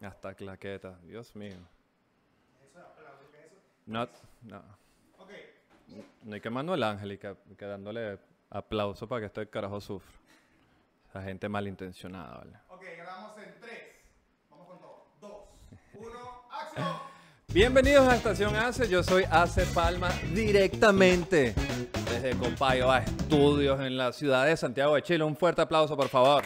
Hasta claqueta, Dios mío. No, no. No hay que Manuel Ángel y que, que dándole aplauso para que este carajo sufra. Esa gente malintencionada, ¿vale? Ok, grabamos en 3. Vamos con todo. 2, 1, acción. Bienvenidos a Estación ACE, yo soy Ace Palma directamente desde Copayo a Estudios en la ciudad de Santiago de Chile. Un fuerte aplauso, por favor.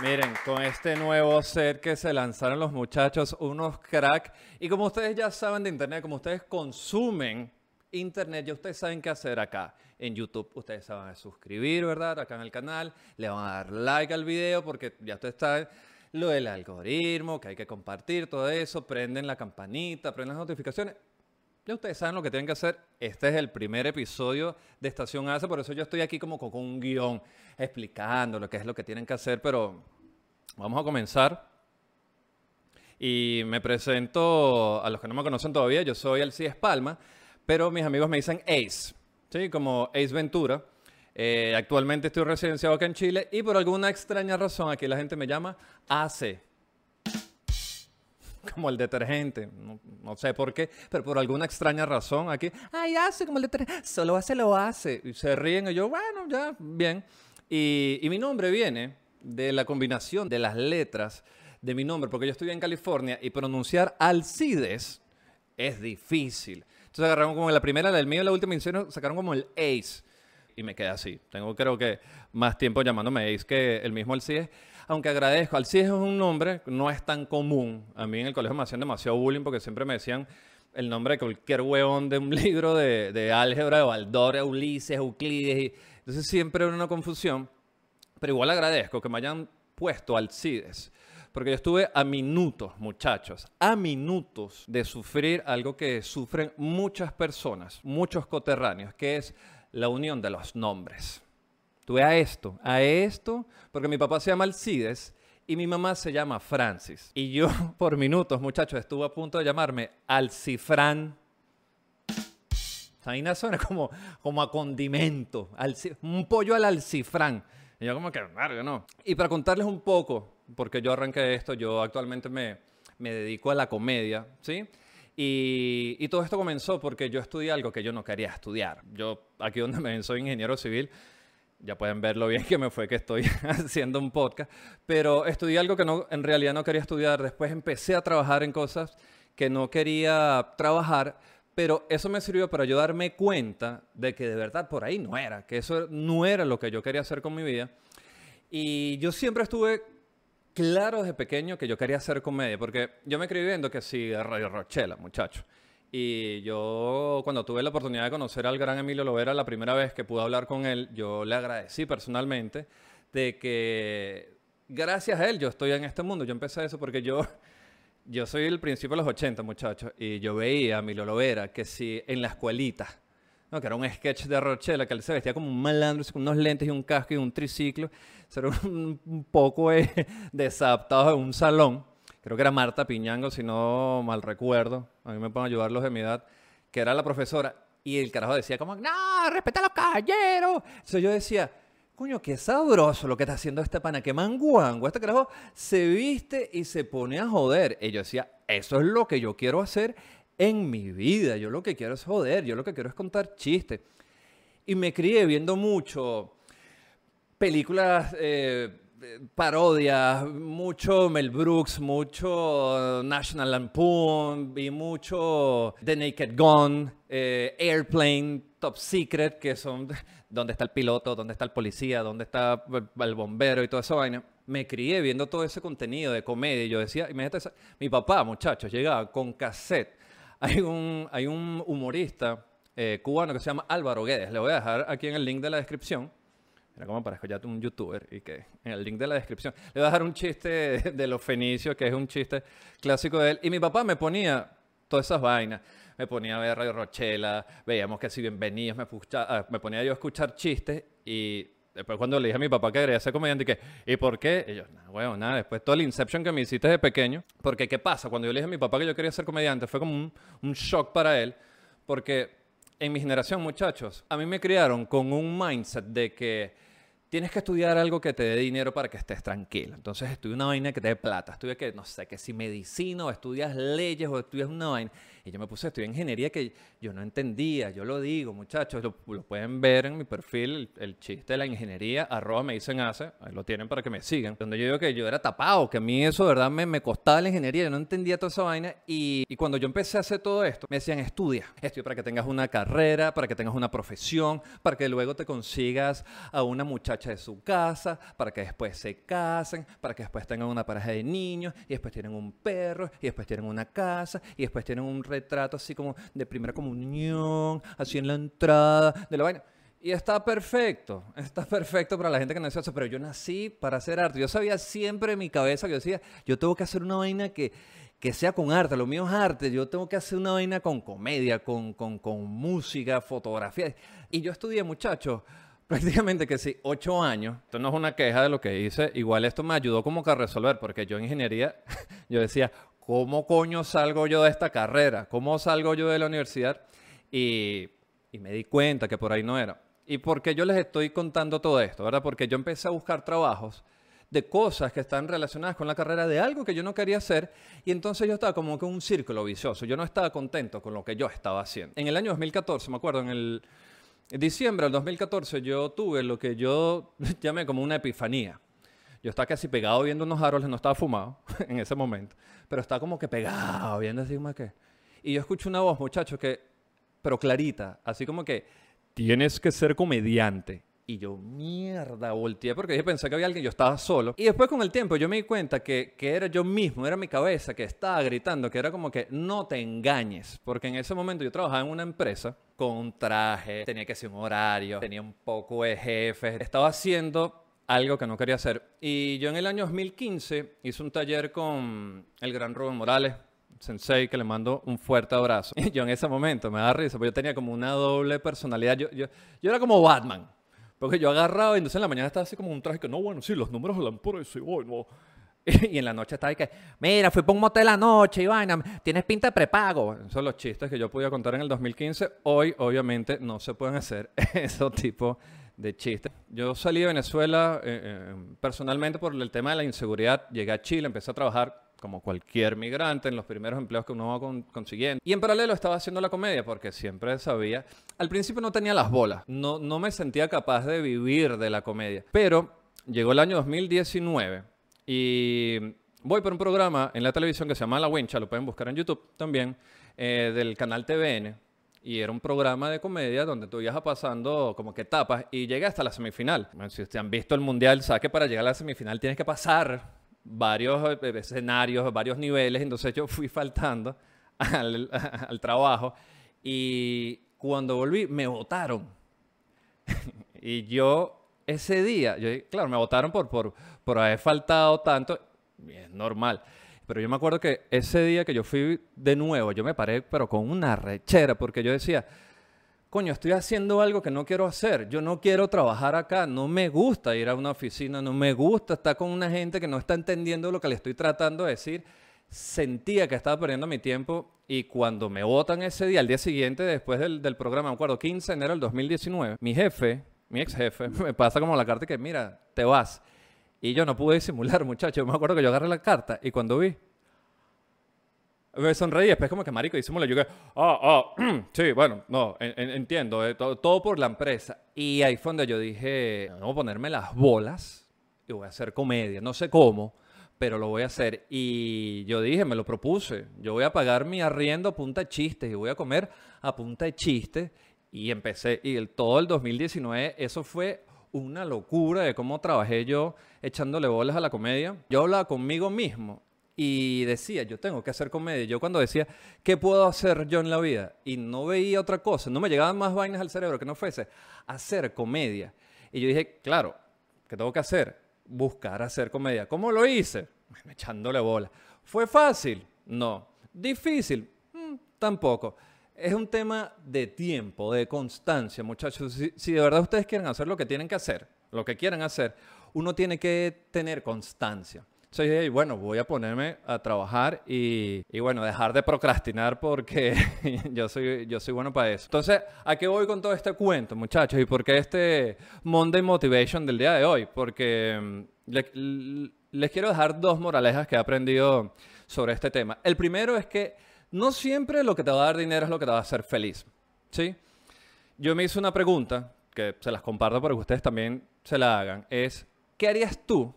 Miren, con este nuevo set que se lanzaron los muchachos, unos crack. Y como ustedes ya saben de internet, como ustedes consumen internet, ya ustedes saben qué hacer acá en YouTube. Ustedes se van a suscribir, ¿verdad? Acá en el canal, le van a dar like al video porque ya ustedes saben lo del algoritmo, que hay que compartir todo eso, prenden la campanita, prenden las notificaciones. Ya ustedes saben lo que tienen que hacer. Este es el primer episodio de Estación ACE, por eso yo estoy aquí como con un guion explicando lo que es lo que tienen que hacer, pero vamos a comenzar. Y me presento a los que no me conocen todavía, yo soy Alcides Palma, pero mis amigos me dicen Ace, ¿sí? Como Ace Ventura. Eh, actualmente estoy residenciado acá en Chile y por alguna extraña razón aquí la gente me llama AC como el detergente. No, sé por qué, pero por alguna extraña razón aquí, ay, hace como el detergente, solo hace lo hace. Y se ríen y yo, bueno, ya, bien. Y, y mi nombre viene de la combinación de las letras de mi nombre, porque yo estoy en California y pronunciar Alcides es difícil. Entonces agarraron como la primera, la del mío y la última hicieron, sacaron como el Ace. Y me quedé así. Tengo creo que más tiempo llamándome Ace que el mismo Alcides aunque agradezco, Alcides es un nombre, no es tan común. A mí en el colegio me hacían demasiado bullying porque siempre me decían el nombre de cualquier hueón de un libro de, de álgebra, de Baldor, Ulises, Euclides. Y, entonces siempre era una confusión. Pero igual agradezco que me hayan puesto Alcides. Porque yo estuve a minutos, muchachos, a minutos de sufrir algo que sufren muchas personas, muchos coterráneos, que es la unión de los nombres. Tuve a esto, a esto, porque mi papá se llama Alcides y mi mamá se llama Francis. Y yo, por minutos, muchachos, estuve a punto de llamarme Alcifrán. Ahí suena como, como a condimento, un pollo al alcifrán. Y yo como que, no. Y para contarles un poco, porque yo arranqué esto, yo actualmente me, me dedico a la comedia, ¿sí? Y, y, todo esto comenzó porque yo estudié algo que yo no quería estudiar. Yo, aquí donde me ven, soy ingeniero civil, ya pueden ver lo bien que me fue que estoy haciendo un podcast, pero estudié algo que no, en realidad no quería estudiar. Después empecé a trabajar en cosas que no quería trabajar, pero eso me sirvió para yo darme cuenta de que de verdad por ahí no era, que eso no era lo que yo quería hacer con mi vida. Y yo siempre estuve claro desde pequeño que yo quería hacer comedia, porque yo me escribí viendo que sí, Radio Rochela, muchacho. Y yo, cuando tuve la oportunidad de conocer al gran Emilio Lovera, la primera vez que pude hablar con él, yo le agradecí personalmente de que gracias a él yo estoy en este mundo. Yo empecé eso porque yo, yo soy el principio de los 80, muchachos, y yo veía a Emilio Lovera que si en la escuelita, ¿no? que era un sketch de Rochela, que él se vestía como un malandro, con unos lentes y un casco y un triciclo, era un, poco eh, desadaptado en un salón creo que era Marta Piñango, si no mal recuerdo, a mí me pueden ayudar los de mi edad, que era la profesora, y el carajo decía como, no, respeta a los caballeros. Entonces yo decía, coño, qué sabroso lo que está haciendo este pana, qué manguango. Este carajo se viste y se pone a joder. Y yo decía, eso es lo que yo quiero hacer en mi vida. Yo lo que quiero es joder, yo lo que quiero es contar chistes. Y me crié viendo mucho películas eh, parodias, mucho Mel Brooks, mucho National Lampoon, vi mucho The Naked Gun, eh, Airplane, Top Secret, que son dónde está el piloto, dónde está el policía, dónde está el bombero y toda esa vaina. Me crié viendo todo ese contenido de comedia y yo decía, imagínate, mi papá, muchachos, llegaba con cassette. Hay un, hay un humorista eh, cubano que se llama Álvaro Guedes, le voy a dejar aquí en el link de la descripción Mira cómo parezco ya un youtuber y que en el link de la descripción le voy a dejar un chiste de, los fenicios, que es un chiste clásico de él. Y mi papá me ponía todas esas vainas. me ponía a ver Radio Rochela, veíamos que si bienvenidos, me, ah, me ponía yo a escuchar chistes y después cuando le dije a mi papá que quería ser comediante, que, ¿y por qué? Y yo, nada, nada, después todo el inception que me hiciste de pequeño, porque ¿qué pasa? Cuando yo le dije a mi papá que yo quería ser comediante, fue como un, un shock para él, porque en mi generación, muchachos, a mí me criaron con un mindset de que tienes que estudiar algo que te dé dinero para que estés tranquilo. Entonces estudia una vaina que te dé plata. Estudia que, no sé, que si medicina o estudias leyes o estudias una vaina. Y yo me puse a estudiar ingeniería que yo no entendía. Yo lo digo, muchachos, lo, pueden ver en mi perfil, el, el chiste de la ingeniería, arroba me dicen hace, ahí lo tienen para que me sigan. Donde yo digo que yo era tapado, que a mí eso, de verdad, me, me costaba la ingeniería. Yo no entendía toda esa vaina. Y, y cuando yo empecé a hacer todo esto, me decían, estudia. Estudia para que tengas una carrera, para que tengas una profesión, para que luego te consigas a una muchacha de su casa, para que después se casen, para que después tengan una pareja de niños, y después tienen un perro, y después tienen una casa, y después tienen un retrato así como de primera comunión, así en la entrada de la vaina. Y está perfecto, está perfecto para la gente que nació eso, pero yo nací para hacer arte. Yo sabía siempre en mi cabeza que yo decía, yo tengo que hacer una vaina que, que sea con arte, lo mío es arte, yo tengo que hacer una vaina con comedia, con, con, con música, fotografía. Y yo estudié, muchachos, prácticamente que sí, ocho años. Esto no es una queja de lo que hice, igual esto me ayudó como que a resolver, porque yo en ingeniería, yo decía, ¿cómo coño salgo yo de esta carrera? ¿Cómo salgo yo de la universidad? Y, y me di cuenta que por ahí no era. ¿Y por qué yo les estoy contando todo esto? ¿Verdad? Porque yo empecé a buscar trabajos de cosas que están relacionadas con la carrera de algo que yo no quería hacer y entonces yo estaba como que un círculo vicioso. Yo no estaba contento con lo que yo estaba haciendo. En el año 2014, me acuerdo, en el en diciembre del 2014 yo tuve lo que yo llamé como una epifanía. Yo estaba casi pegado viendo unos árboles, no estaba fumado en ese momento, pero estaba como que pegado viendo así como que... Y yo escucho una voz, muchacho, que, pero clarita, así como que tienes que ser comediante. Y yo, mierda, volteé porque yo pensé que había alguien, yo estaba solo. Y después con el tiempo yo me di cuenta que, que era yo mismo, era mi cabeza que estaba gritando, que era como que no te engañes. Porque en ese momento yo trabajaba en una empresa con un traje, tenía que hacer un horario, tenía un poco de jefes, estaba haciendo algo que no quería hacer. Y yo en el año 2015 hice un taller con el gran Rubén Morales, sensei, que le mando un fuerte abrazo. Y yo en ese momento me da risa, porque yo tenía como una doble personalidad. Yo, yo, yo era como Batman. Porque yo agarraba y entonces en la mañana estaba así como un traje que no, bueno, sí, los números hablan por eso y bueno. Y en la noche estaba ahí que, mira, fui para un motel anoche y vaina, tienes pinta de prepago. Esos son los chistes que yo podía contar en el 2015. Hoy, obviamente, no se pueden hacer esos tipos de chistes. Yo salí de Venezuela eh, eh, personalmente por el tema de la inseguridad. Llegué a Chile, empecé a trabajar como cualquier migrante en los primeros empleos que uno va con- consiguiendo. Y en paralelo estaba haciendo la comedia porque siempre sabía, al principio no tenía las bolas, no, no me sentía capaz de vivir de la comedia. Pero llegó el año 2019 y voy por un programa en la televisión que se llama La Wincha, lo pueden buscar en YouTube también, eh, del canal TVN. Y era un programa de comedia donde tú ibas pasando como que etapas y llegué hasta la semifinal. Bueno, si ustedes han visto el mundial, sabe que para llegar a la semifinal tienes que pasar varios eh, escenarios, varios niveles. Entonces yo fui faltando al, trabajo y cuando volví me votaron. y yo ese día, yo, claro, me votaron por, por, por haber faltado tanto, es normal. Pero yo me acuerdo que ese día que yo fui de nuevo, yo me paré, pero con una rechera, porque yo decía, coño, estoy haciendo algo que no quiero hacer. Yo no quiero trabajar acá, no me gusta ir a una oficina, no me gusta estar con una gente que no está entendiendo lo que le estoy tratando de decir. Sentía que estaba perdiendo mi tiempo y cuando me votan ese día, al día siguiente, después del, del programa, me acuerdo, 15 de enero del 2019, mi jefe, mi ex jefe, me pasa como la carta que, mira, te vas. Y yo no pude disimular, muchacho. Me acuerdo que yo agarré la carta y cuando vi, me sonreí, después como que marico, disimula. Yo que, ah, ah, sí, bueno, no, en- en- entiendo, eh, todo, todo por la empresa. Y ahí fue donde yo dije, voy a ponerme las bolas y voy a hacer comedia. No sé cómo, pero lo voy a hacer. Y yo dije, me lo propuse, yo voy a pagar mi arriendo a punta de chistes y voy a comer a punta de chistes. Y empecé, y el, todo el 2019, eso fue una locura de cómo trabajé yo echándole bolas a la comedia. Yo hablaba conmigo mismo y decía, yo tengo que hacer comedia. Yo cuando decía, ¿qué puedo hacer yo en la vida? Y no veía otra cosa, no me llegaban más vainas al cerebro que no fuese hacer comedia. Y yo dije, claro, ¿qué tengo que hacer? Buscar hacer comedia. ¿Cómo lo hice? Echándole bola. ¿Fue fácil? No. ¿Difícil? Mm, tampoco. es un tema de tiempo, de constancia, muchachos. Si, si de verdad ustedes quieren hacer lo que tienen que hacer, lo que quieren hacer, uno tiene que tener constancia. Entonces, bueno, voy a ponerme a trabajar y, y bueno, dejar de procrastinar porque yo, soy, yo soy bueno para eso. Entonces, ¿a qué voy con todo este cuento, muchachos? ¿Y por qué este Monday Motivation del día de hoy? Porque mm, le- les quiero dejar dos moralejas que he aprendido sobre este tema. El primero es que no siempre lo que te va a dar dinero es lo que te va a hacer feliz. ¿Sí? Yo me hice una pregunta, que se las comparto para que ustedes también se la hagan, es, ¿qué harías tú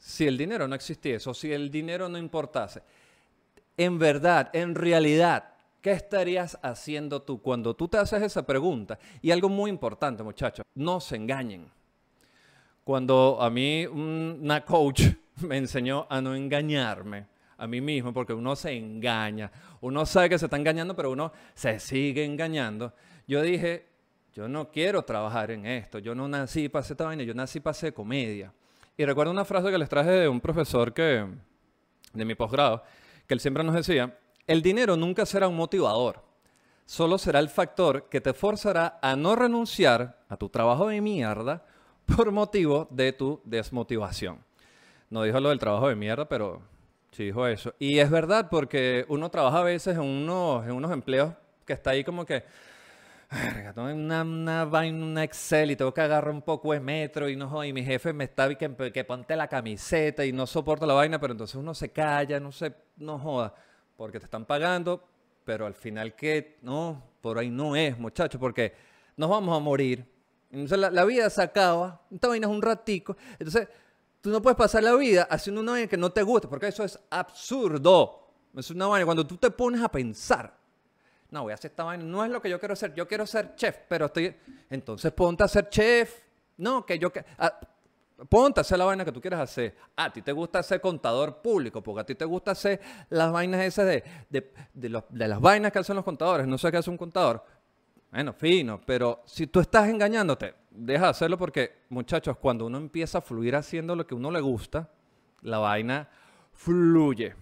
si el dinero no existiese o si el dinero no importase? En verdad, en realidad, ¿qué estarías haciendo tú cuando tú te haces esa pregunta? Y algo muy importante, muchachos, no se engañen. Cuando a mí un- una coach me enseñó a no engañarme a mí mismo, porque uno se engaña, uno sabe que se está engañando, pero uno se sigue engañando. Yo dije, yo no quiero trabajar en esto, yo no nací para hacer esta vaina, yo nací para hacer comedia. Y recuerdo una frase que les traje de un profesor que, de mi posgrado, que él siempre nos decía, el dinero nunca será un motivador, solo será el factor que te forzará a no renunciar a tu trabajo de mierda por motivo de tu desmotivación. No dijo lo del trabajo de mierda, pero sí dijo eso. Y es verdad porque uno trabaja a veces en unos, en unos empleos que está ahí como que, "Verga, tengo una, una vaina, una Excel y tengo que agarrar un poco de metro y no y mi jefe me está que, que ponte la camiseta y no soporta la vaina, pero entonces uno se calla, no se, no joda, porque te están pagando, pero al final que, no, por ahí no es, muchachos, porque nos vamos a morir. Entonces la, la vida se acaba, esta vaina es un ratico, entonces tú no puedes pasar la vida haciendo una vaina que no te gusta, porque eso es absurdo. Es una vaina cuando tú te pones a pensar, no, voy a hacer esta vaina, no es lo que yo quiero hacer, yo quiero ser chef, pero estoy, entonces ponte a ser chef, no, que yo, ah, ponte a hacer la vaina que tú quieras hacer. A ti te gusta ser contador público, porque a ti te gusta hacer las vainas esas de, de, de de las vainas que hacen los contadores, no sé qué hace un contador. Bueno, fino, pero si tú estás engañándote, deja de hacerlo porque, muchachos, cuando uno empieza a fluir haciendo lo que uno le gusta, la vaina fluye.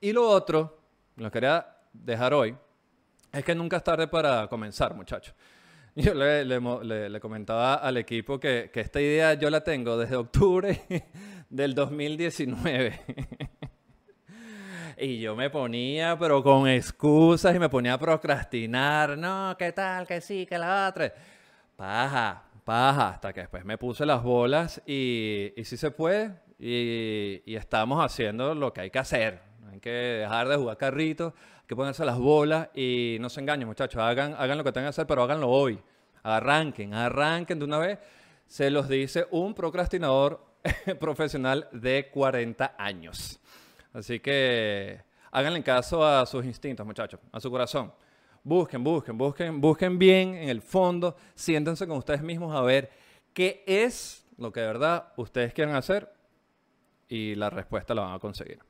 Y lo otro, lo quería dejar hoy, es que nunca es tarde para comenzar, muchachos. Yo le, le le- le comentaba al equipo que, que esta idea yo la tengo desde octubre del 2019. Y yo me ponía, pero con excusas y me ponía a procrastinar. No, ¿qué tal? Que sí, que la otra. Paja, paja. Hasta que después me puse las bolas y, y sí se puede. Y, y estamos haciendo lo que hay que hacer. Hay que dejar de jugar carritos, que ponerse las bolas y no se engañen, muchachos. Hagan, hagan lo que tengan que hacer, pero háganlo hoy. Arranquen, arranquen de una vez. Se los dice un procrastinador profesional de 40 años. Así que háganle caso a sus instintos, muchachos, a su corazón. Busquen, busquen, busquen, busquen bien en el fondo, siéntense con ustedes mismos a ver qué es lo que de verdad ustedes quieren hacer y la respuesta la van a conseguir.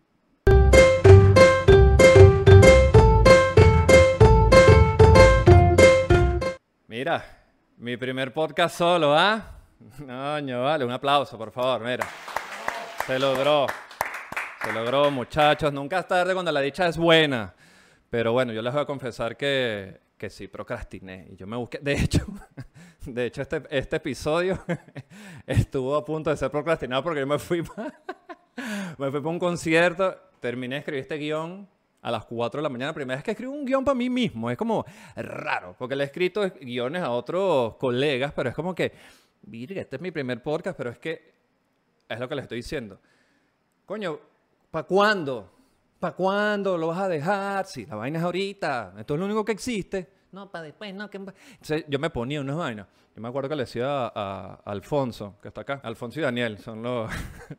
Mira, mi primer podcast solo, ¿ah? No, vale, un aplauso, por favor, mira. Se logró. Se logró, muchachos. Nunca es tarde cuando la dicha es buena. Pero bueno, yo les voy a confesar que, que sí procrastiné. Y yo me busqué. De hecho, de hecho este, este episodio estuvo a punto de ser procrastinado porque yo me fui pa- me fui para un concierto. Terminé de escribir este guion a las 4 de la mañana. Primera vez que escribo un guion para mí mismo. Es como raro. Porque le he escrito guiones a otros colegas, pero es como que, este es mi primer podcast, pero es que es lo que les estoy diciendo. Coño, ¿para cuándo? ¿Para cuándo lo vas a dejar? Si la vaina es ahorita, esto es lo único que existe. No, para después, no. Que... Entonces, yo me ponía unas vainas. Yo me acuerdo que le decía a, a Alfonso, que está acá. Alfonso y Daniel son los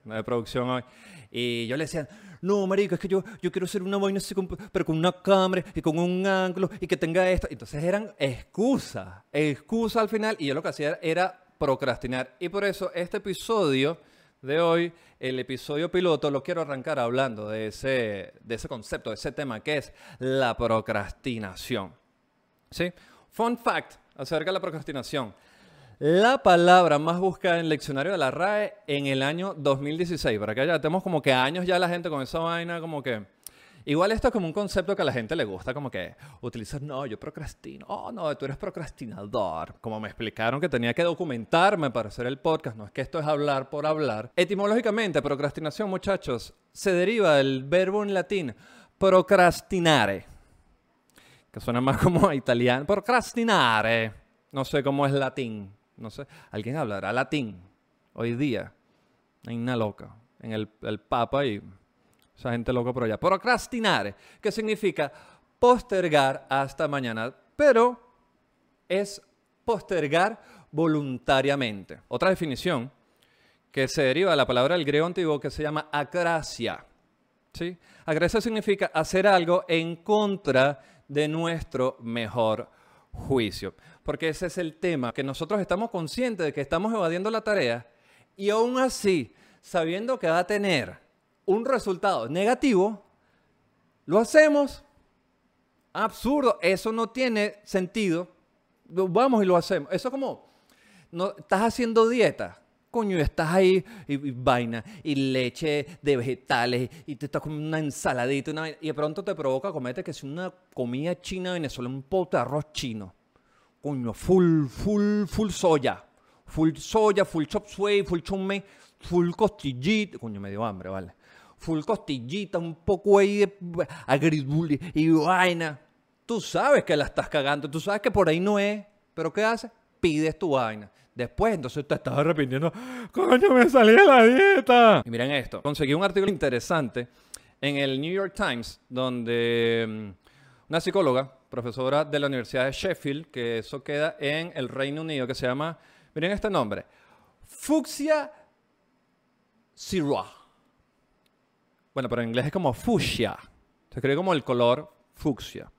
de producción hoy. Y yo le decía, no, marico, es que yo, yo quiero hacer una vaina así, con- pero con una cámara y con un ángulo y que tenga esto. Entonces eran excusas, excusas al final. Y yo lo que hacía era procrastinar. Y por eso este episodio de hoy, el episodio piloto, lo quiero arrancar hablando de ese, de ese concepto, de ese tema que es la procrastinación. ¿Sí? Fun fact acerca de la procrastinación. La palabra más buscada en el diccionario de la RAE en el año 2016. Para que ya tenemos como que años ya la gente con esa vaina, como que Igual esto es como un concepto que a la gente le gusta, como que utilizas, no, yo procrastino, oh, no, tú eres procrastinador. Como me explicaron que tenía que documentarme para hacer el podcast, no es que esto es hablar por hablar. Etimológicamente, procrastinación, muchachos, se deriva del verbo en latín procrastinare, que suena más como italiano, procrastinare, no sé cómo es latín, no sé, alguien hablará latín hoy día, hay una loca en el, el Papa y esa gente loca por allá. Procrastinare, que significa postergar hasta mañana, pero es postergar voluntariamente. Otra definición que se deriva de la palabra del griego antiguo que se llama acracia. ¿sí? Acracia significa hacer algo en contra de nuestro mejor juicio. Porque ese es el tema, que nosotros estamos conscientes de que estamos evadiendo la tarea y aún así, sabiendo que va a tener un resultado negativo, lo hacemos. Absurdo, eso no tiene sentido. Vamos y lo hacemos. Eso como, no, estás haciendo dieta, coño, estás ahí y, y vaina, y leche de vegetales, y te estás comiendo una ensaladita, y de pronto te provoca comerte que es una comida china venezolana, un pote de arroz chino. Coño, full, full, full soya. Full soya, full chop suey, full chumme, full costillita. Coño, me dio hambre, vale full costillita, un poco ahí de agridulce y vaina. Tú sabes que la estás cagando, tú sabes que por ahí no es, pero ¿qué haces? Pides tu vaina. Después, entonces te estás arrepintiendo. ¡Coño, me salí de la dieta! Y miren esto. Conseguí un artículo interesante en el New York Times donde mm, una psicóloga, profesora de la Universidad de Sheffield, que eso queda en el Reino Unido, que se llama, miren este nombre, Fuxia Sirois. Bueno, pero en inglés es como fucsia. Se escribe como el color fucsia.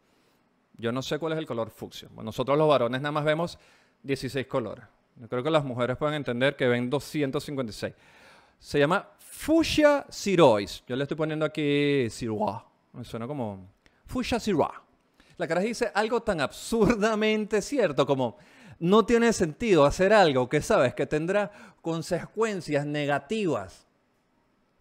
Yo no sé cuál es el color fucsia. Bueno, nosotros los varones nada más vemos 16 colores. Yo creo que las mujeres pueden entender que ven 256. Se llama Fuchsia Sirois. Yo le estoy poniendo aquí Sirois. Me suena como Fuchsia Sirois. La cara dice algo tan absurdamente cierto como no tiene sentido hacer algo que sabes que tendrá consecuencias negativas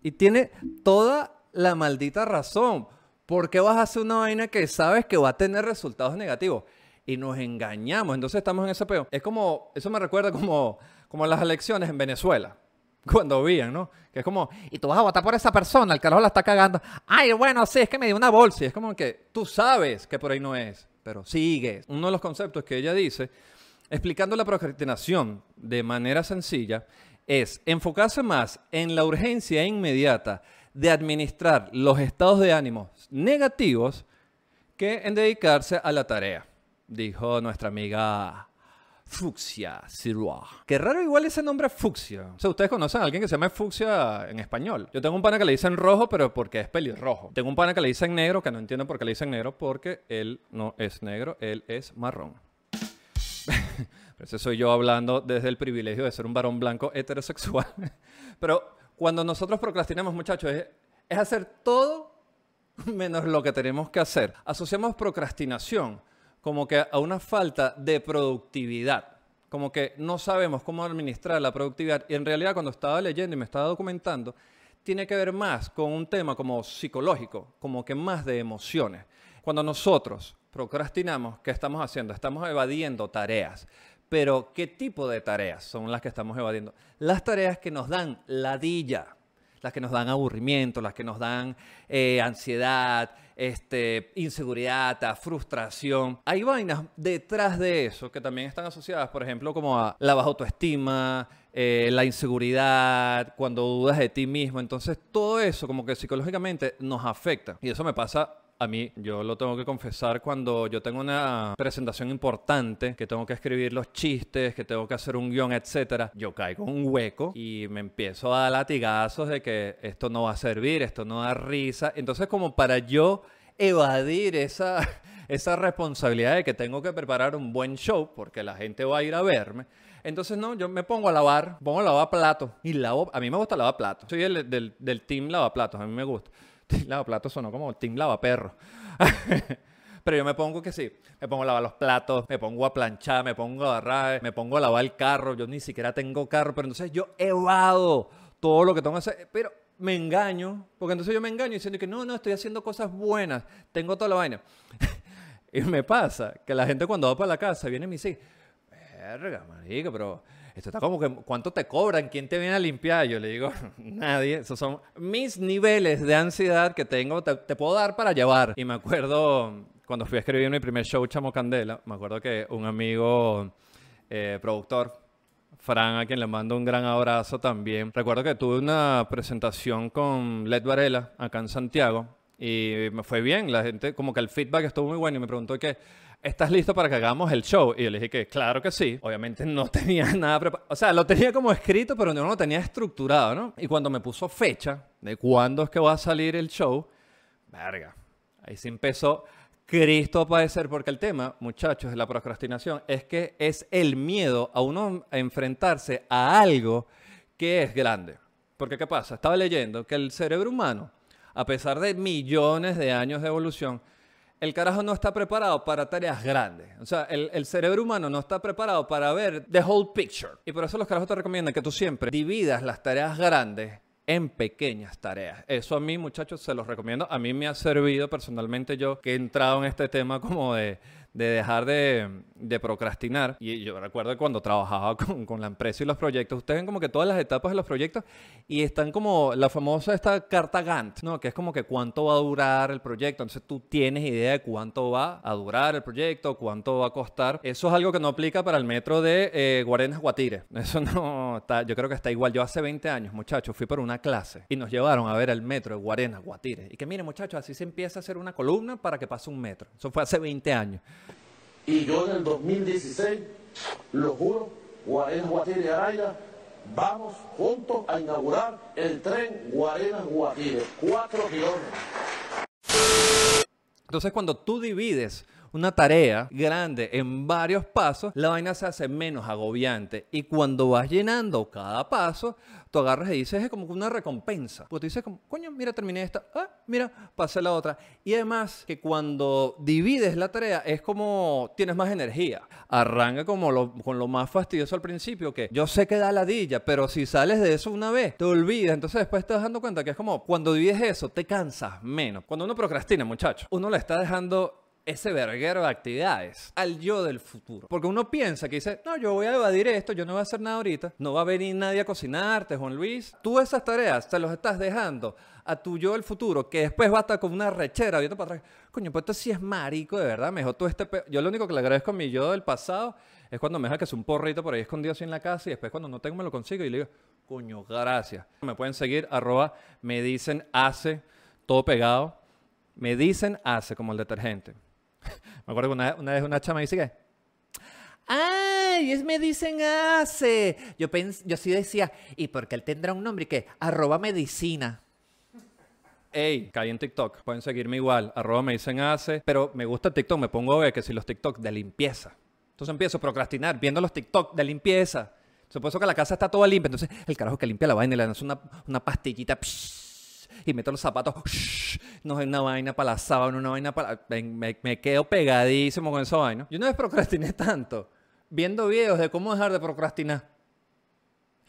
y tiene toda la maldita razón. ¿Por qué vas a hacer una vaina que sabes que va a tener resultados negativos? Y nos engañamos. Entonces estamos en ese peo. Es como, eso me recuerda como, como las elecciones en Venezuela. Cuando vían, ¿no? Que es como, y tú vas a votar por esa persona, el carajo la está cagando. Ay, bueno, sí, es que me dio una bolsa. Es como que tú sabes que por ahí no es, pero sigues. Uno de los conceptos que ella dice, explicando la procrastinación de manera sencilla, es enfocarse más en la urgencia inmediata de administrar los estados de ánimo negativos que en dedicarse a la tarea, dijo nuestra amiga Fucsia Sirois. Qué raro igual ese nombre Fucsia. O sea, ustedes conocen a alguien que se llama Fucsia en español. Yo tengo un pana que le dicen rojo, pero porque es pelirrojo. Tengo un pana que le dicen negro, que no entiendo por qué le dicen negro, porque él no es negro, él es marrón. Ese soy yo hablando desde el privilegio de ser un varón blanco heterosexual. Pero cuando nosotros procrastinamos, muchachos, es hacer todo menos lo que tenemos que hacer. Asociamos procrastinación como que a una falta de productividad. Como que no sabemos cómo administrar la productividad. Y en realidad cuando estaba leyendo y me estaba documentando, tiene que ver más con un tema como psicológico, como que más de emociones. Cuando nosotros procrastinamos, ¿qué estamos haciendo? Estamos evadiendo tareas. Pero, ¿qué tipo de tareas son las que estamos evadiendo? Las tareas que nos dan ladilla, las que nos dan aburrimiento, las que nos dan eh, ansiedad, este, inseguridad, frustración. Hay vainas detrás de eso que también están asociadas, por ejemplo, como a la baja autoestima, eh, la inseguridad, cuando dudas de ti mismo. Entonces, todo eso como que psicológicamente nos afecta. Y eso me pasa a mí, yo lo tengo que confesar, cuando yo tengo una presentación importante, que tengo que escribir los chistes, que tengo que hacer un guion, etcétera, yo caigo en un hueco y me empiezo a dar latigazos de que esto no va a servir, esto no da risa. Entonces, como para yo evadir esa, esa responsabilidad de que tengo que preparar un buen show, porque la gente va a ir a verme, entonces, no, yo me pongo a lavar, pongo a lavar platos. Y lavo, a mí me gusta lavar platos. Soy el, del, del team lavaplatos, a mí me gusta. Team Lavaplatos sonó como Team Lavaperro. Pero yo me pongo que sí, me pongo a lavar los platos, me pongo a planchar, me pongo a barrar, me pongo a lavar el carro. Yo ni siquiera tengo carro, pero entonces yo evado todo lo que tengo que hacer. Pero me engaño, porque entonces yo me engaño diciendo que no, no, estoy haciendo cosas buenas, tengo toda la vaina. y me pasa que la gente cuando va para la casa viene y me dice, verga, marica, pero esto está como que, ¿cuánto te cobran? ¿Quién te viene a limpiar? Yo le digo, nadie. Esos son mis niveles de ansiedad que tengo, te, te puedo dar para llevar. Y me acuerdo, cuando fui a escribir mi primer show, Chamo Candela, me acuerdo que un amigo eh, productor, Fran, a quien le mando un gran abrazo también. Recuerdo que tuve una presentación con Led Varela acá en Santiago y me fue bien. La gente, como que el feedback estuvo muy bueno y me preguntó que, ¿estás listo para que hagamos el show? Y yo le dije que claro que sí. Obviamente no tenía nada preparado. O sea, lo tenía como escrito, pero no lo tenía estructurado, ¿no? Y cuando me puso fecha de cuándo es que va a salir el show, verga. Ahí se empezó Cristo a padecer, porque el tema, muchachos, de la procrastinación es que es el miedo a uno a enfrentarse a algo que es grande. Porque, ¿qué pasa? Estaba leyendo que el cerebro humano, a pesar de millones de años de evolución, el carajo no está preparado para tareas grandes. O sea, el, cerebro humano no está preparado para ver the whole picture. Y por eso los carajos te recomiendan que tú siempre dividas las tareas grandes en pequeñas tareas. Eso a mí, muchachos, se los recomiendo. A mí me ha servido personalmente yo que he entrado en este tema como de dejar de, de, procrastinar. Y yo recuerdo cuando trabajaba con, con, la empresa y los proyectos, ustedes ven como que todas las etapas de los proyectos y están como la famosa esta carta Gantt, ¿no? Que es como que cuánto va a durar el proyecto. Entonces tú tienes idea de cuánto va a durar el proyecto, cuánto va a costar. Eso es algo que no aplica para el metro de eh, Guarenas Guatire. Eso no está, yo creo que está igual. Yo hace 20 años, muchachos, fui por una clase y nos llevaron a ver el metro de Guarenas Guatire. Y que miren, muchachos, así se empieza a hacer una columna para que pase un metro. Eso fue hace 20 años. Y yo en el 2016, lo juro, Guarenas Guatire Araya, vamos juntos a inaugurar el tren Guarenas Guatire, cuatro kilómetros. Entonces cuando tú divides una tarea grande en varios pasos, la vaina se hace menos agobiante. Y cuando vas llenando cada paso, tú agarras y dices, es como una recompensa. Porque tú dices, como, coño, mira, terminé esta, ah, mira, pasé la otra. Y además que cuando divides la tarea es como tienes más energía. Arranca como con lo más fastidioso al principio, que yo sé que da ladilla, pero si sales de eso una vez, te olvidas. Entonces después te das dando cuenta que es como cuando divides eso, te cansas menos. Cuando uno procrastina, muchacho, uno le está dejando ese verguero de actividades al yo del futuro. Porque uno piensa que dice, no, yo voy a evadir esto, yo no voy a hacer nada ahorita, no va a venir nadie a cocinarte, Juan Luis. Tú esas tareas te los estás dejando a tu yo del futuro, que después va a estar con una rechera viendo para atrás. Coño, pues esto sí es marico, de verdad. Mejor tú este... Pe yo lo único que le agradezco a mi yo del pasado es cuando me deja que es un porrito por ahí escondido así en la casa y después cuando no tengo me lo consigo y le digo, coño, gracias. Me pueden seguir, arroba, me dicen hace, todo pegado. Me dicen hace, como el detergente. Me acuerdo que una, una vez una chama dice que. ¡Ay! Es me dicen hace. Yo, pens yo sí decía, ¿y porque él tendrá un nombre? que Arroba medicina. Ey, caí en TikTok. Pueden seguirme igual. Arroba me dicen hace. Pero me gusta TikTok. Me pongo a ver que si los TikTok de limpieza. Entonces empiezo a procrastinar viendo los TikTok de limpieza. Supuesto que la casa está toda limpia. Entonces el carajo que limpia la vaina y le dan una, una pastillita. Psh, y meto los zapatos. Shh, no es una vaina para la sábana, una vaina para... Me, me, me, quedo pegadísimo con esa vaina. Yo una vez procrastiné tanto viendo videos de cómo dejar de procrastinar.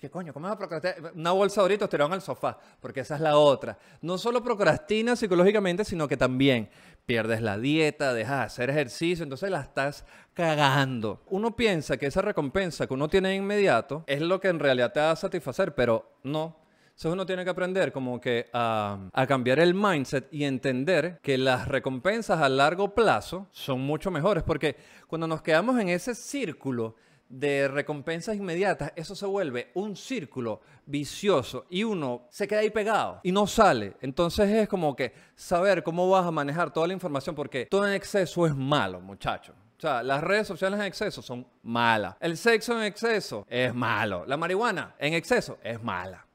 ¿Qué coño? ¿Cómo vas a procrastinar? Una bolsa ahorita en el sofá, porque esa es la otra. No solo procrastinas psicológicamente, sino que también pierdes la dieta, dejas de hacer ejercicio, entonces la estás cagando. Uno piensa que esa recompensa que uno tiene inmediato es lo que en realidad te va a satisfacer, pero no. Entonces uno tiene que aprender como que a, a, cambiar el mindset y entender que las recompensas a largo plazo son mucho mejores, porque cuando nos quedamos en ese círculo de recompensas inmediatas, eso se vuelve un círculo vicioso y uno se queda ahí pegado y no sale. Entonces es como que saber cómo vas a manejar toda la información, porque todo en exceso es malo, muchachos. O sea, las redes sociales en exceso son malas. El sexo en exceso es malo. La marihuana en exceso es mala.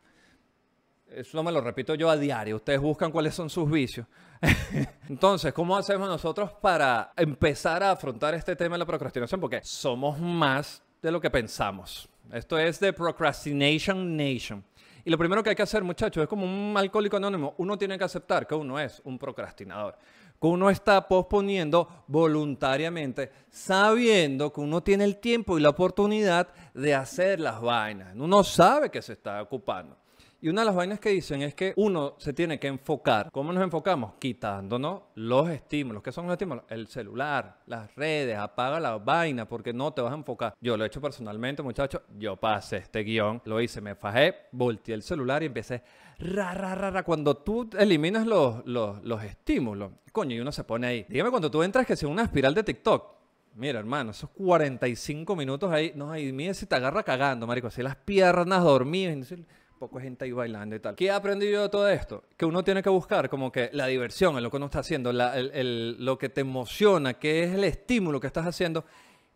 Eso me lo repito yo a diario. Ustedes buscan cuáles son sus vicios. Entonces, ¿cómo hacemos nosotros para empezar a afrontar este tema de la procrastinación? Porque somos más de lo que pensamos. Esto es de Procrastination Nation. Y lo primero que hay que hacer, muchachos, es como un alcohólico anónimo. Uno tiene que aceptar que uno es un procrastinador. Que uno está posponiendo voluntariamente, sabiendo que uno tiene el tiempo y la oportunidad de hacer las vainas. Uno sabe que se está ocupando. Y una de las vainas que dicen es que uno se tiene que enfocar. ¿Cómo nos enfocamos? Quitándonos los estímulos. ¿Qué son los estímulos? El celular, las redes, apaga la vaina porque no te vas a enfocar. Yo lo he hecho personalmente, muchachos. Yo pasé este guion, lo hice, me fajé, volteé el celular y empecé ra, ra, ra, ra. Cuando tú eliminas los, los, los estímulos, coño, y uno se pone ahí. Dígame cuando tú entras que sea una espiral de TikTok. Mira, hermano, esos 45 minutos ahí, no, y mira si te agarra cagando, marico, así las piernas dormidas, poco gente ahí bailando y tal. ¿Qué he aprendido de todo esto? Que uno tiene que buscar como que la diversión en lo que uno está haciendo, la- el- el- lo que te emociona, qué es el estímulo que estás haciendo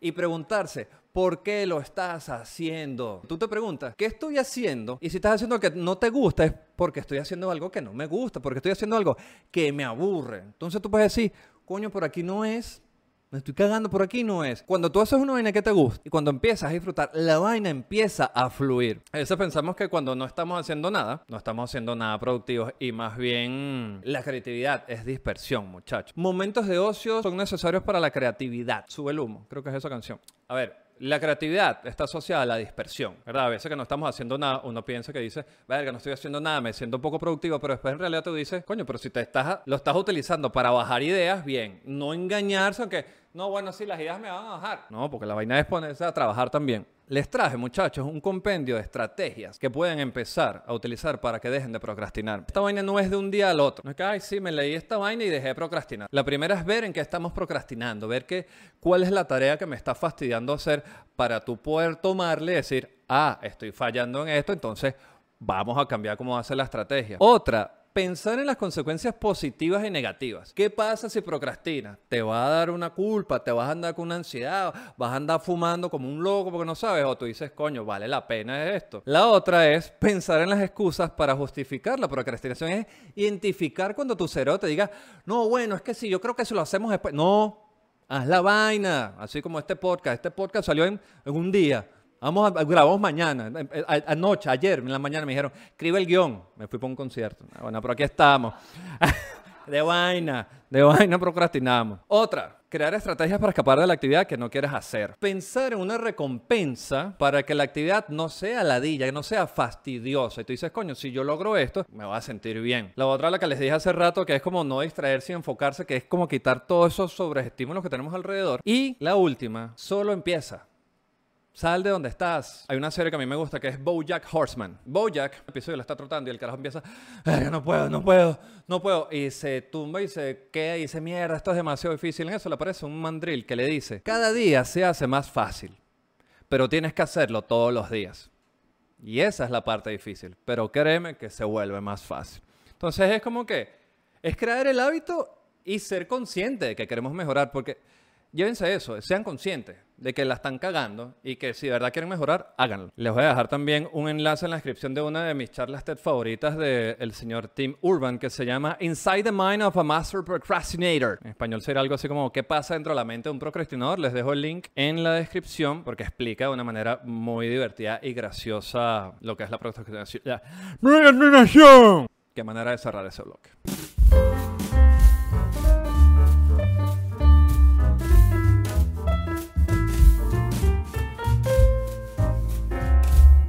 y preguntarse, ¿por qué lo estás haciendo? Tú te preguntas, ¿qué estoy haciendo? Y si estás haciendo algo que no te gusta, es porque estoy haciendo algo que no me gusta, porque estoy haciendo algo que me aburre. Entonces tú puedes decir, coño, por aquí no es. Me estoy cagando por aquí, no es. Cuando tú haces una vaina que te gusta y cuando empiezas a disfrutar, la vaina empieza a fluir. A veces pensamos que cuando no estamos haciendo nada, no estamos haciendo nada productivos y más bien la creatividad es dispersión, muchachos. Momentos de ocio son necesarios para la creatividad. Sube el humo, creo que es esa canción. A ver, la creatividad está asociada a la dispersión, ¿verdad? A veces que no estamos haciendo nada, uno piensa que dice, verga, no estoy haciendo nada, me siento un poco productivo, pero después en realidad tú dices, coño, pero si te estás, lo estás utilizando para bajar ideas, bien. No engañarse, aunque, no, bueno, sí, las ideas me van a bajar. No, porque la vaina es ponerse a trabajar también. Les traje, muchachos, un compendio de estrategias que pueden empezar a utilizar para que dejen de procrastinar. Esta vaina no es de un día al otro. No es que, ay, sí, me leí esta vaina y dejé de procrastinar. La primera es ver en qué estamos procrastinando, ver que, cuál es la tarea que me está fastidiando hacer para tú poder tomarle y decir, ah, estoy fallando en esto, entonces vamos a cambiar cómo hace la estrategia. Otra, pensar en las consecuencias positivas y negativas. ¿Qué pasa si procrastinas? Te va a dar una culpa, te vas a andar con una ansiedad, vas a andar fumando como un loco porque no sabes, o tú dices, coño, vale la pena esto. La otra es pensar en las excusas para justificar la procrastinación, es identificar cuando tu cerebro te diga, no, bueno, es que si yo creo que si lo hacemos después, no, haz la vaina, así como este podcast, este podcast salió en, en un día. Vamos a, grabamos mañana, eh, a- anoche, ayer en la mañana me dijeron, escribe el guion. Me fui para un concierto. Ah, Bueno, pero aquí estamos. de vaina, de vaina procrastinamos. Otra, crear estrategias para escapar de la actividad que no quieres hacer. Pensar en una recompensa para que la actividad no sea ladilla, que no sea fastidiosa. Y tú dices, coño, si yo logro esto, me voy a sentir bien. La otra, la que les dije hace rato, que es como no distraerse y enfocarse, que es como quitar todos esos sobreestímulos que tenemos alrededor. Y la última, solo empieza. Sal de donde estás. Hay una serie que a mí me gusta que es Bojack Horseman. Bojack, el episodio lo está tratando y el carajo empieza, "Verga, no puedo, no puedo, no puedo. Y se tumba y se queda y dice, mierda, esto es demasiado difícil. En eso le aparece un mandril que le dice, cada día se hace más fácil, pero tienes que hacerlo todos los días. Y esa es la parte difícil, pero créeme que se vuelve más fácil. Entonces es como que es crear el hábito y ser consciente de que queremos mejorar, porque llévense eso, sean conscientes de que la están cagando y que si de verdad quieren mejorar, háganlo. Les voy a dejar también un enlace en la descripción de una de mis charlas TED favoritas del señor Tim Urban que se llama Inside the Mind of a Master Procrastinator. En español sería algo así como ¿qué pasa dentro de la mente de un procrastinador? Les dejo el link en la descripción porque explica de una manera muy divertida y graciosa lo que es la procrastinación. La procrastinación. Qué manera de cerrar ese bloque.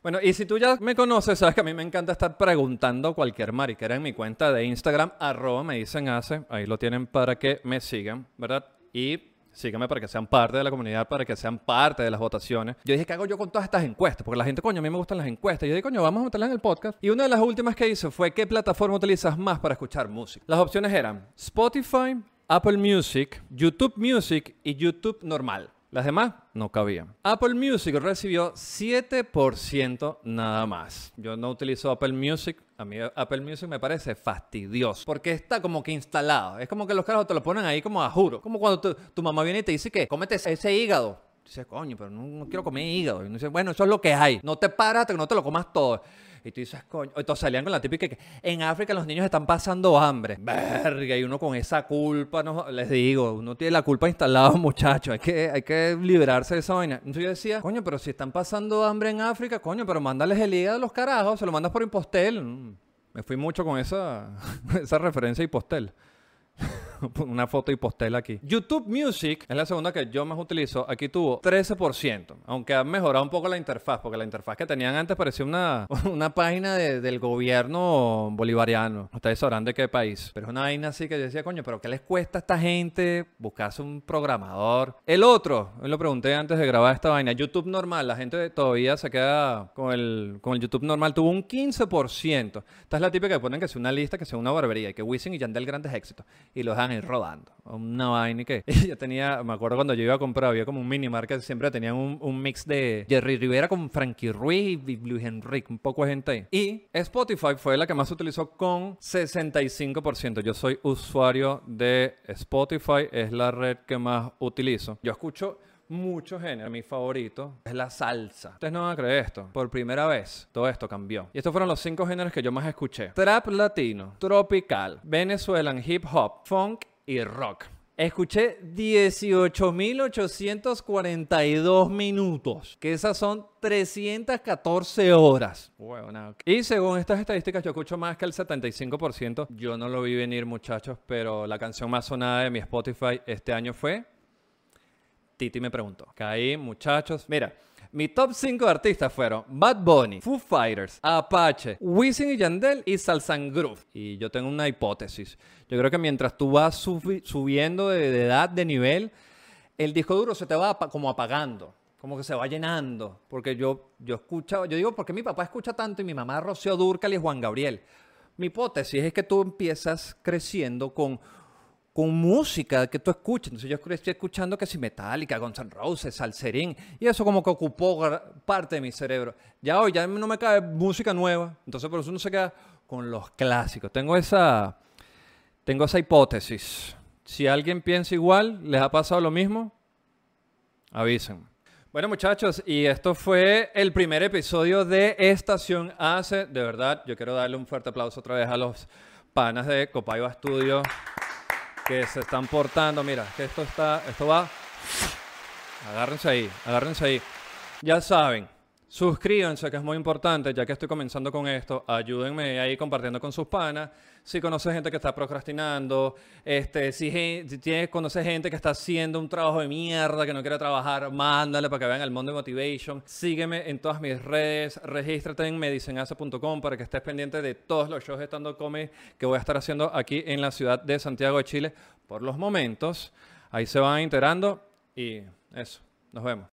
Bueno, y si tú ya me conoces, sabes que a mí me encanta estar preguntando cualquier mariquera en mi cuenta de Instagram, arroba me dicen hace, ahí lo tienen para que me sigan, ¿verdad? Y síganme para que sean parte de la comunidad, para que sean parte de las votaciones. Yo dije, ¿qué hago yo con todas estas encuestas? Porque la gente, coño, a mí me gustan las encuestas. Yo dije, coño, vamos a meterlas en el podcast. Y una de las últimas que hice fue, ¿qué plataforma utilizas más para escuchar música? Las opciones eran Spotify, Apple Music, YouTube Music y YouTube normal. Las demás no cabían. Apple Music recibió 7% nada más. Yo no utilizo Apple Music. A mí Apple Music me parece fastidioso. Porque está como que instalado. Es como que los carajos te lo ponen ahí como a juro. Como cuando tu, tu mamá viene y te dice que cómete ese, hígado. Dices, coño, pero no, no quiero comer hígado. Y dice, bueno, eso es lo que hay. No te paras no te lo comas todo. Y tú dices, coño. Entonces salían con la típica que en África los niños están pasando hambre. Verga, y uno con esa culpa, no, les digo, uno tiene la culpa instalada, muchachos. Hay que, hay que liberarse de esa vaina. Entonces yo decía, coño, pero si están pasando hambre en África, coño, pero mándales el hígado a los carajos, se lo mandas por impostel. Mm, Me fui mucho con esa, esa referencia a impostel. una foto y postel aquí. YouTube Music es la segunda que yo más utilizo. Aquí tuvo 13%, aunque ha mejorado un poco la interfaz, porque la interfaz que tenían antes parecía una, una página de- del gobierno bolivariano. Ustedes sabrán de qué país. Pero es una vaina así que yo decía, coño, pero ¿qué les cuesta a esta gente buscarse un programador? El otro, lo pregunté antes de grabar esta vaina, YouTube normal, la gente todavía se queda con el, con el YouTube normal, tuvo un 15%. Esta es la típica que ponen que sea una lista, que sea una barbería, y que Wisin y Yandel grandes éxitos, y los rodando. Una vaina que yo tenía, me acuerdo cuando yo iba a comprar, había como un mini market, siempre tenían un, un mix de Jerry Rivera con Frankie Ruiz y Luis Enrique, un poco de gente ahí. Y Spotify fue la que más utilizó con 65%. Yo soy usuario de Spotify, es la red que más utilizo. Yo escucho muchos géneros. Mi favorito es la salsa. Ustedes no van a creer esto. Por primera vez, todo esto cambió. Y estos fueron los cinco géneros que yo más escuché. Trap latino, tropical, Venezuelan hip hop, funk y rock. Escuché 18.842 minutos, que esas son 314 horas. Y según estas estadísticas, yo escucho más que el 75%. Yo no lo vi venir, muchachos, pero la canción más sonada de mi Spotify este año fue Titi me preguntó. Caí, muchachos. Mira, mi top 5 artistas fueron Bad Bunny, Foo Fighters, Apache, Wisin y Yandel y Salsan Groove. Y yo tengo una hipótesis. Yo creo que mientras tú vas subi- subiendo de, de edad, de nivel, el disco duro se te va como apagando. Como que se va llenando. Porque yo, yo escuchaba, yo digo, porque mi papá escucha tanto y mi mamá Rocío Dúrcal y Juan Gabriel. Mi hipótesis es que tú empiezas creciendo con con música que tú escuchas. Entonces yo estoy escuchando que si Metallica, Guns N' Roses, Salserín, y eso como que ocupó parte de mi cerebro. Ya hoy ya no me cae música nueva, entonces por eso uno se queda con los clásicos. Tengo esa, tengo esa hipótesis. Si alguien piensa igual, les ha pasado lo mismo, avisen. Bueno muchachos, y esto fue el primer episodio de Estación ACE. De verdad, yo quiero darle un fuerte aplauso otra vez a los panas de Copaiba Studio que se están portando. Mira, que esto está, esto va. Agárrense ahí, agárrense ahí. Ya saben, suscríbanse, que es muy importante, ya que estoy comenzando con esto. Ayúdenme ahí compartiendo con sus panas. Si conoces gente que está procrastinando, este, si, si conoces gente que está haciendo un trabajo de mierda, que no quiere trabajar, mándale para que vean el Monday Motivation. Sígueme en todas mis redes, regístrate en medicenase.com para que estés pendiente de todos los shows de stand-up comedy que voy a estar haciendo aquí en la ciudad de Santiago de Chile por los momentos. Ahí se van enterando y eso, nos vemos.